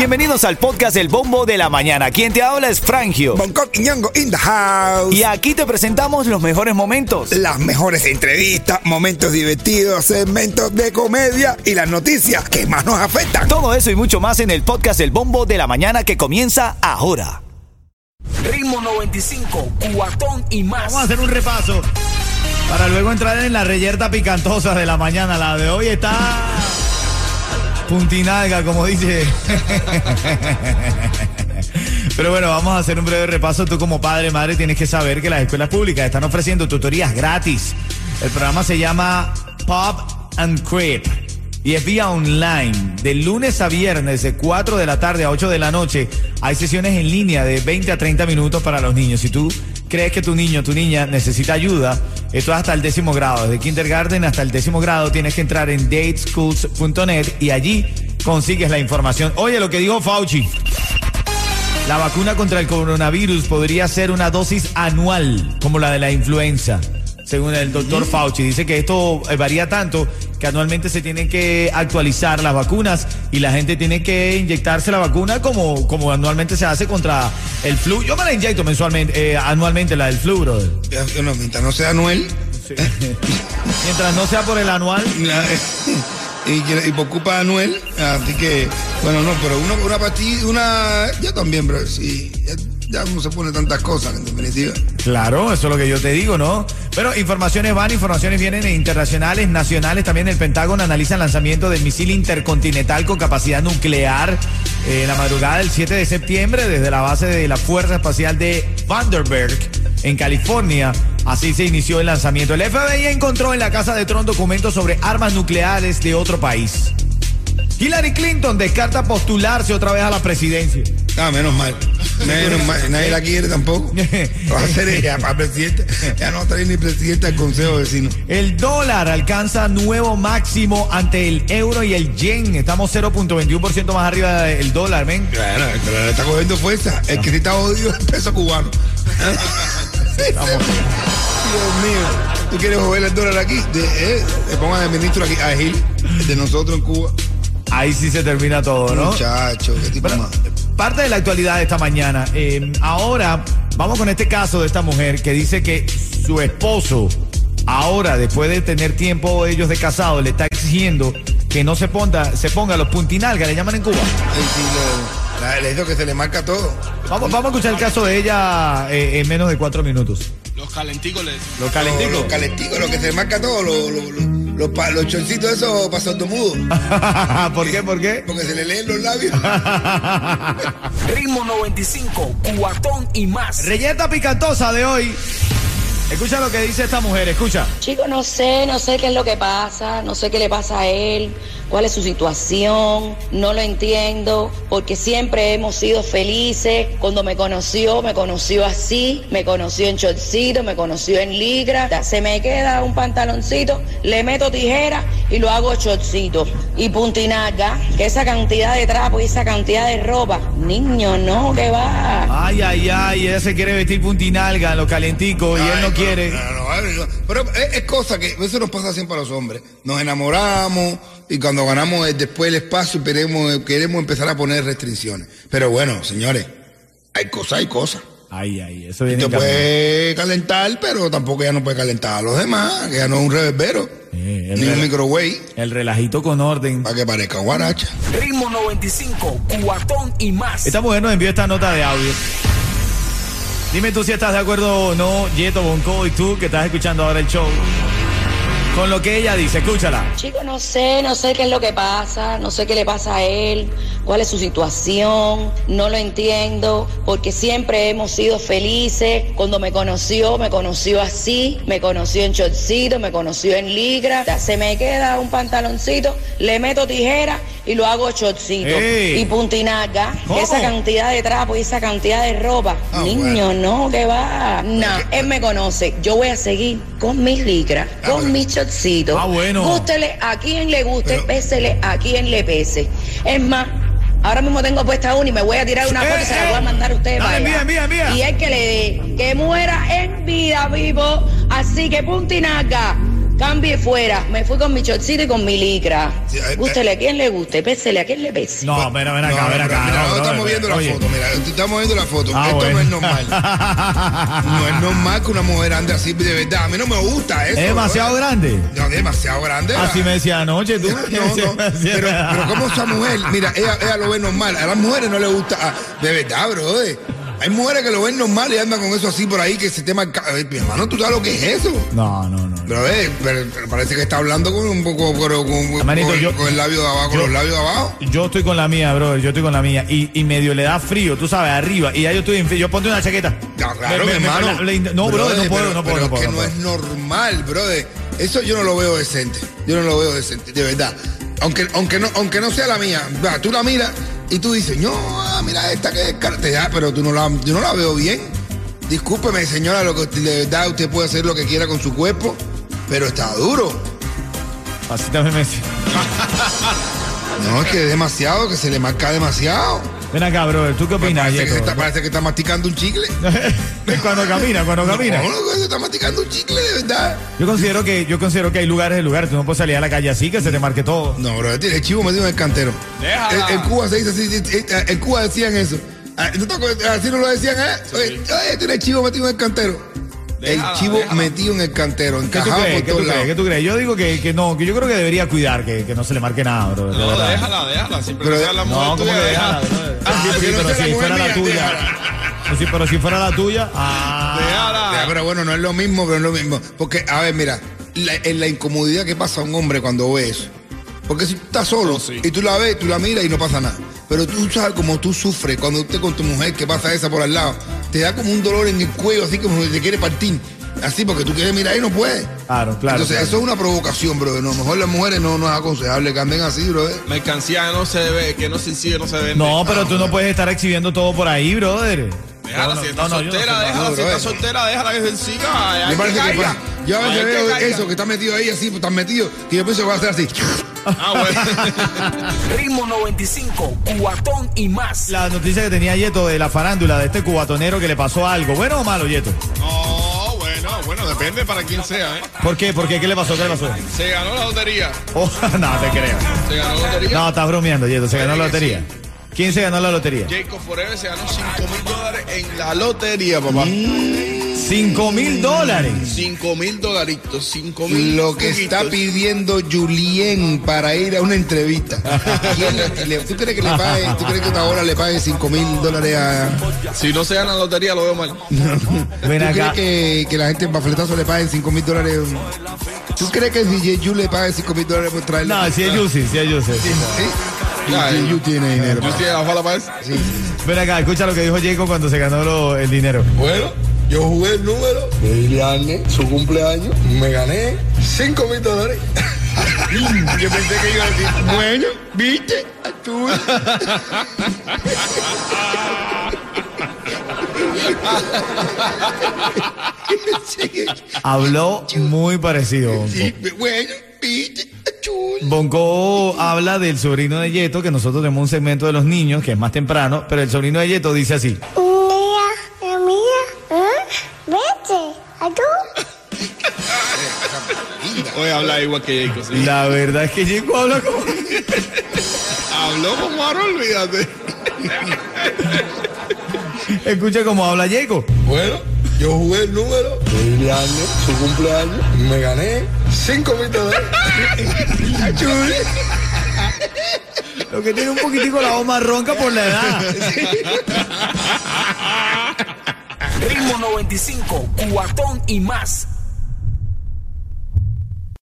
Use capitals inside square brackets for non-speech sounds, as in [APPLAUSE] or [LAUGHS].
Bienvenidos al podcast El Bombo de la Mañana. Quien te habla es Frangio. Bangkok y Ñongo in the house. Y aquí te presentamos los mejores momentos. Las mejores entrevistas, momentos divertidos, segmentos de comedia y las noticias que más nos afectan. Todo eso y mucho más en el podcast El Bombo de la Mañana que comienza ahora. Ritmo 95, cuatón y más. Vamos a hacer un repaso para luego entrar en la reyerta picantosa de la mañana. La de hoy está puntinalga, como dice. [LAUGHS] Pero bueno, vamos a hacer un breve repaso. Tú como padre, madre, tienes que saber que las escuelas públicas están ofreciendo tutorías gratis. El programa se llama Pop and Creep y es vía online. De lunes a viernes, de 4 de la tarde a 8 de la noche, hay sesiones en línea de 20 a 30 minutos para los niños. Si tú crees que tu niño, tu niña necesita ayuda, esto es hasta el décimo grado. Desde kindergarten hasta el décimo grado tienes que entrar en dateschools.net y allí consigues la información. Oye, lo que dijo Fauci. La vacuna contra el coronavirus podría ser una dosis anual, como la de la influenza. Según el doctor Fauci, dice que esto eh, varía tanto que anualmente se tienen que actualizar las vacunas y la gente tiene que inyectarse la vacuna como, como anualmente se hace contra el flu. Yo me la inyecto mensualmente, eh, anualmente la del flu, brother. No, mientras no sea Anuel. [LAUGHS] Mientras no sea por el anual. [LAUGHS] y, y por culpa de Anuel. Así que, bueno, no, pero una, una pastilla, una. Ya también, bro. Sí, ya, no se pone tantas cosas, en definitiva. Claro, eso es lo que yo te digo, ¿no? Pero informaciones van, informaciones vienen e internacionales, nacionales. También el Pentágono analiza el lanzamiento del misil intercontinental con capacidad nuclear eh, en la madrugada del 7 de septiembre desde la base de la Fuerza Espacial de Vandenberg en California. Así se inició el lanzamiento. El FBI encontró en la Casa de Trump documentos sobre armas nucleares de otro país. Hillary Clinton descarta postularse otra vez a la presidencia. Ah, menos mal. Menos mal. Nadie la quiere tampoco. [LAUGHS] Va a ser ella para presidente. Ya no va a traer ni presidente al Consejo de Vecinos. El dólar alcanza nuevo máximo ante el euro y el yen. Estamos 0.21% más arriba del dólar, ven. Claro, el dólar está cogiendo fuerza. El que sí está odio es el peso cubano. Dios mío. ¿Tú quieres joder el dólar aquí? De, eh, le pongan el ministro aquí, a Gil, de nosotros en Cuba. Ahí sí se termina todo, ¿no? Muchacho, qué tipo Pero, más. Parte de la actualidad de esta mañana. eh, ahora vamos con este caso de esta mujer que dice que su esposo, ahora después de tener tiempo ellos de casado, le está exigiendo que no se ponga, se ponga los puntinalgas, le llaman en Cuba. Ay, sí, le, la- le que se le marca todo. Vamos, vamos a escuchar el caso de ella eh, en menos de cuatro minutos. Los calenticos Los Los, calenticos. los calenticos, lo que se le marca todo, los, los, los, los, pa- los chorcitos esos para sordomudos. [LAUGHS] ¿Por qué? ¿Por qué? Porque se le leen los labios. [LAUGHS] Ritmo 95, cuatón y más. Reyeta picantosa de hoy. Escucha lo que dice esta mujer, escucha. Chico, no sé, no sé qué es lo que pasa, no sé qué le pasa a él, cuál es su situación, no lo entiendo, porque siempre hemos sido felices. Cuando me conoció, me conoció así, me conoció en chorcito, me conoció en ligra, se me queda un pantaloncito, le meto tijera y lo hago chorcito. Y puntinaga, que esa cantidad de trapo y esa cantidad de ropa, niño, no, que va. Ay, ay, ay, ella se quiere vestir puntinalga en los calenticos y él no Ay, quiere. no, no, ay, no. Pero es, es cosa que eso nos pasa siempre a los hombres. Nos enamoramos y cuando ganamos el- después el espacio queremos, queremos empezar a poner restricciones. Pero bueno, señores, hay cosas, hay cosas. Ay, ay, eso viene Te en camino. puede calentar, pero tampoco ya no puede calentar a los demás, que ya no es un reverbero, Eh, ni un microwave, El relajito con orden. para que parezca guaracha. Ritmo 95, cuatón y más. Esta mujer nos envió esta nota de audio. Dime tú si estás de acuerdo o no, Yeto Bonco, y tú que estás escuchando ahora el show. Con lo que ella dice, escúchala. Chico, no sé, no sé qué es lo que pasa, no sé qué le pasa a él, cuál es su situación, no lo entiendo, porque siempre hemos sido felices. Cuando me conoció, me conoció así, me conoció en chorcito, me conoció en ligra, se me queda un pantaloncito, le meto tijera y lo hago chorcito. ¡Ey! Y que esa cantidad de trapo y esa cantidad de ropa, Ah, niño, bueno. no, que va. No, él me conoce, yo voy a seguir con mis licras, Ah, con bueno. mis chorcitos. Ah, bueno. Gústele a quien le guste, Pero- pésele a quien le pese. Es más, ahora mismo tengo puesta una y me voy a tirar una Eh, foto y se la eh. voy a mandar a ustedes Dale, para allá. envía. Y es que le dé, que muera en vida vivo. Así que puntinaga, Cambie fuera. Me fui con mi chorcito y con mi licra. Sí, eh, Gústele a quien le guste, pésele a quien le pese. No, ven, ven acá, No, ven acá. mira, no, no, brother, estamos viendo la oye. foto, mira, estamos viendo la foto. Ah, Esto bueno. no es normal. [LAUGHS] No es normal que una mujer ande así de verdad. A mí no me gusta eso. Es demasiado grande. No, demasiado grande. Así me decía anoche tú. No, no, [LAUGHS] pero, pero como esa mujer, mira, ella, ella lo ve normal. A las mujeres no le gusta, ah, de verdad, brother. Hay mujeres que lo ven normal y andan con eso así por ahí que se te marca. Eh, Mi hermano, ¿tú sabes lo que es eso? No, no, no. Brother, pero, pero parece que está hablando con un poco, pero con, Hermanito, con- yo- con el labio de abajo, con yo- los labios de abajo. Yo estoy con la mía, bro. Yo estoy con la mía. Y, y medio le da frío, tú sabes, arriba. Y ya yo estoy en. Yo ponte una chaqueta. No, claro, Me- mi me- me- hermano. la- la- no, bro, Brother, no puedo, pero- no puedo. pero no puedo, es que no no es normal, brother. Eso yo no lo veo decente. Yo no lo veo decente, de verdad. Aunque, aunque, no, aunque no sea la mía. Tú la miras y tú dices, no, ah, mira esta que es cartera, pero tú no la, yo no la veo bien. Discúlpeme, señora, lo que de verdad usted puede hacer lo que quiera con su cuerpo, pero está duro. Así también me. [LAUGHS] No, es que es demasiado, que se le marca demasiado. Ven acá, bro. ¿Tú qué opinas, Parece que, se está, parece que está masticando un chicle. [LAUGHS] cuando camina, cuando camina. No, no, se está masticando un chicle, de verdad. Yo considero que yo considero que hay lugares de lugares. Tú no puedes salir a la calle así que se te marque todo. No, bro, tiene chivo metido en el cantero. En, en Cuba se dice así, eh, eh, en Cuba decían eso. Ah. Así no lo decían, ¿eh? Oye, oye, tiene chivo metido en el cantero. El chivo déjala. metido en el cantero, ¿Qué tú encajado crees? por ¿Qué tú todos crees? ¿Qué tú crees? Yo digo que, que no, que yo creo que debería cuidar, que, que no se le marque nada, bro. No, déjala, déjala. Siempre Pero- que sea la mujer No, ¿cómo tuya, que déjala. Ah, Sí, pero si fuera la tuya. Pues sí, pero si fuera la tuya. Ah. Déjala. pero bueno, no es lo mismo, pero es lo mismo. Porque, a ver, mira, la, en la incomodidad que pasa a un hombre cuando ve eso. Porque si tú estás solo Oh, sí. y tú la ves, tú la miras y no pasa nada. Pero tú sabes cómo tú sufres cuando usted con tu mujer que pasa esa por al lado. Te da como un dolor en el cuello, así como que te quiere partir. Así porque tú quieres mirar y no puedes. Claro, claro. Entonces, claro. eso es una provocación, brother. No, mejor las mujeres no, no es aconsejable que anden así, brother. Mercancía que no se ve, que no se exhibe, no se vende. No, pero tú no puedes estar exhibiendo todo por ahí, brother. Déjala, No, si no, está no, no soltera, sé, déjala, no, si está soltera, déjala que se siga. yo a veces veo eso, que está metido ahí así, pues, está metido, que yo pienso que va a hacer así. Ah, bueno. [LAUGHS] Ritmo 95, cuatón y más. La noticia que tenía Yeto de la farándula de este cubatonero que le pasó algo. ¿Bueno o malo, Yeto? No, bueno, bueno, depende para quién sea, ¿eh? ¿Por qué? ¿Por qué? ¿Qué le pasó? ¿Qué le pasó? Se ganó la lotería. Oh, [LAUGHS] no, te creo. Se ganó la lotería. No, estás bromeando, Yeto. Se ganó la lotería. ¿Quién se ganó la lotería? Jacob Forever se ganó 5 mil dólares en la lotería, papá. Mm. 5 mil dólares. 5 mil dolaritos, 5 mil Lo que está pidiendo Julien para ir a una entrevista. ¿Quién le- le- ¿Tú crees que le pague, tú crees que ahora le pague 5 mil dólares a... Si no se gana la lotería, lo veo mal. [LAUGHS] Ven ¿Tú acá. crees que, que la gente en bafletazo le pague 5 mil dólares? ¿Tú crees que DJ Yu le pague 5 mil dólares por traerle? No, si es Yusi, si es Yusi. ¿Sí? DJ Yu tiene dinero. ¿Tú tienes la para eso? Sí, sí. Ven acá, escucha lo que dijo Jacob cuando se ganó lo- el dinero. Bueno, yo jugué el número de Iliane, su cumpleaños, me gané 5 mil dólares. [LAUGHS] Yo pensé que iba a decir, bueno, ¿viste? Tú. Habló muy parecido. Bonco. bueno, ¿viste? Chul. Bonco habla del sobrino de Yeto, que nosotros tenemos un segmento de los niños, que es más temprano, pero el sobrino de Yeto dice así. Habla igual que Jacob. sí. La verdad es que Jacob habla como... Habló como ahora, olvídate. Escucha cómo habla Jacob. Bueno, yo jugué el número de Iliane, su cumpleaños, me gané 5 mil dólares. Lo que tiene un poquitico la voz más ronca por la edad. Ritmo 95, cuatón y más.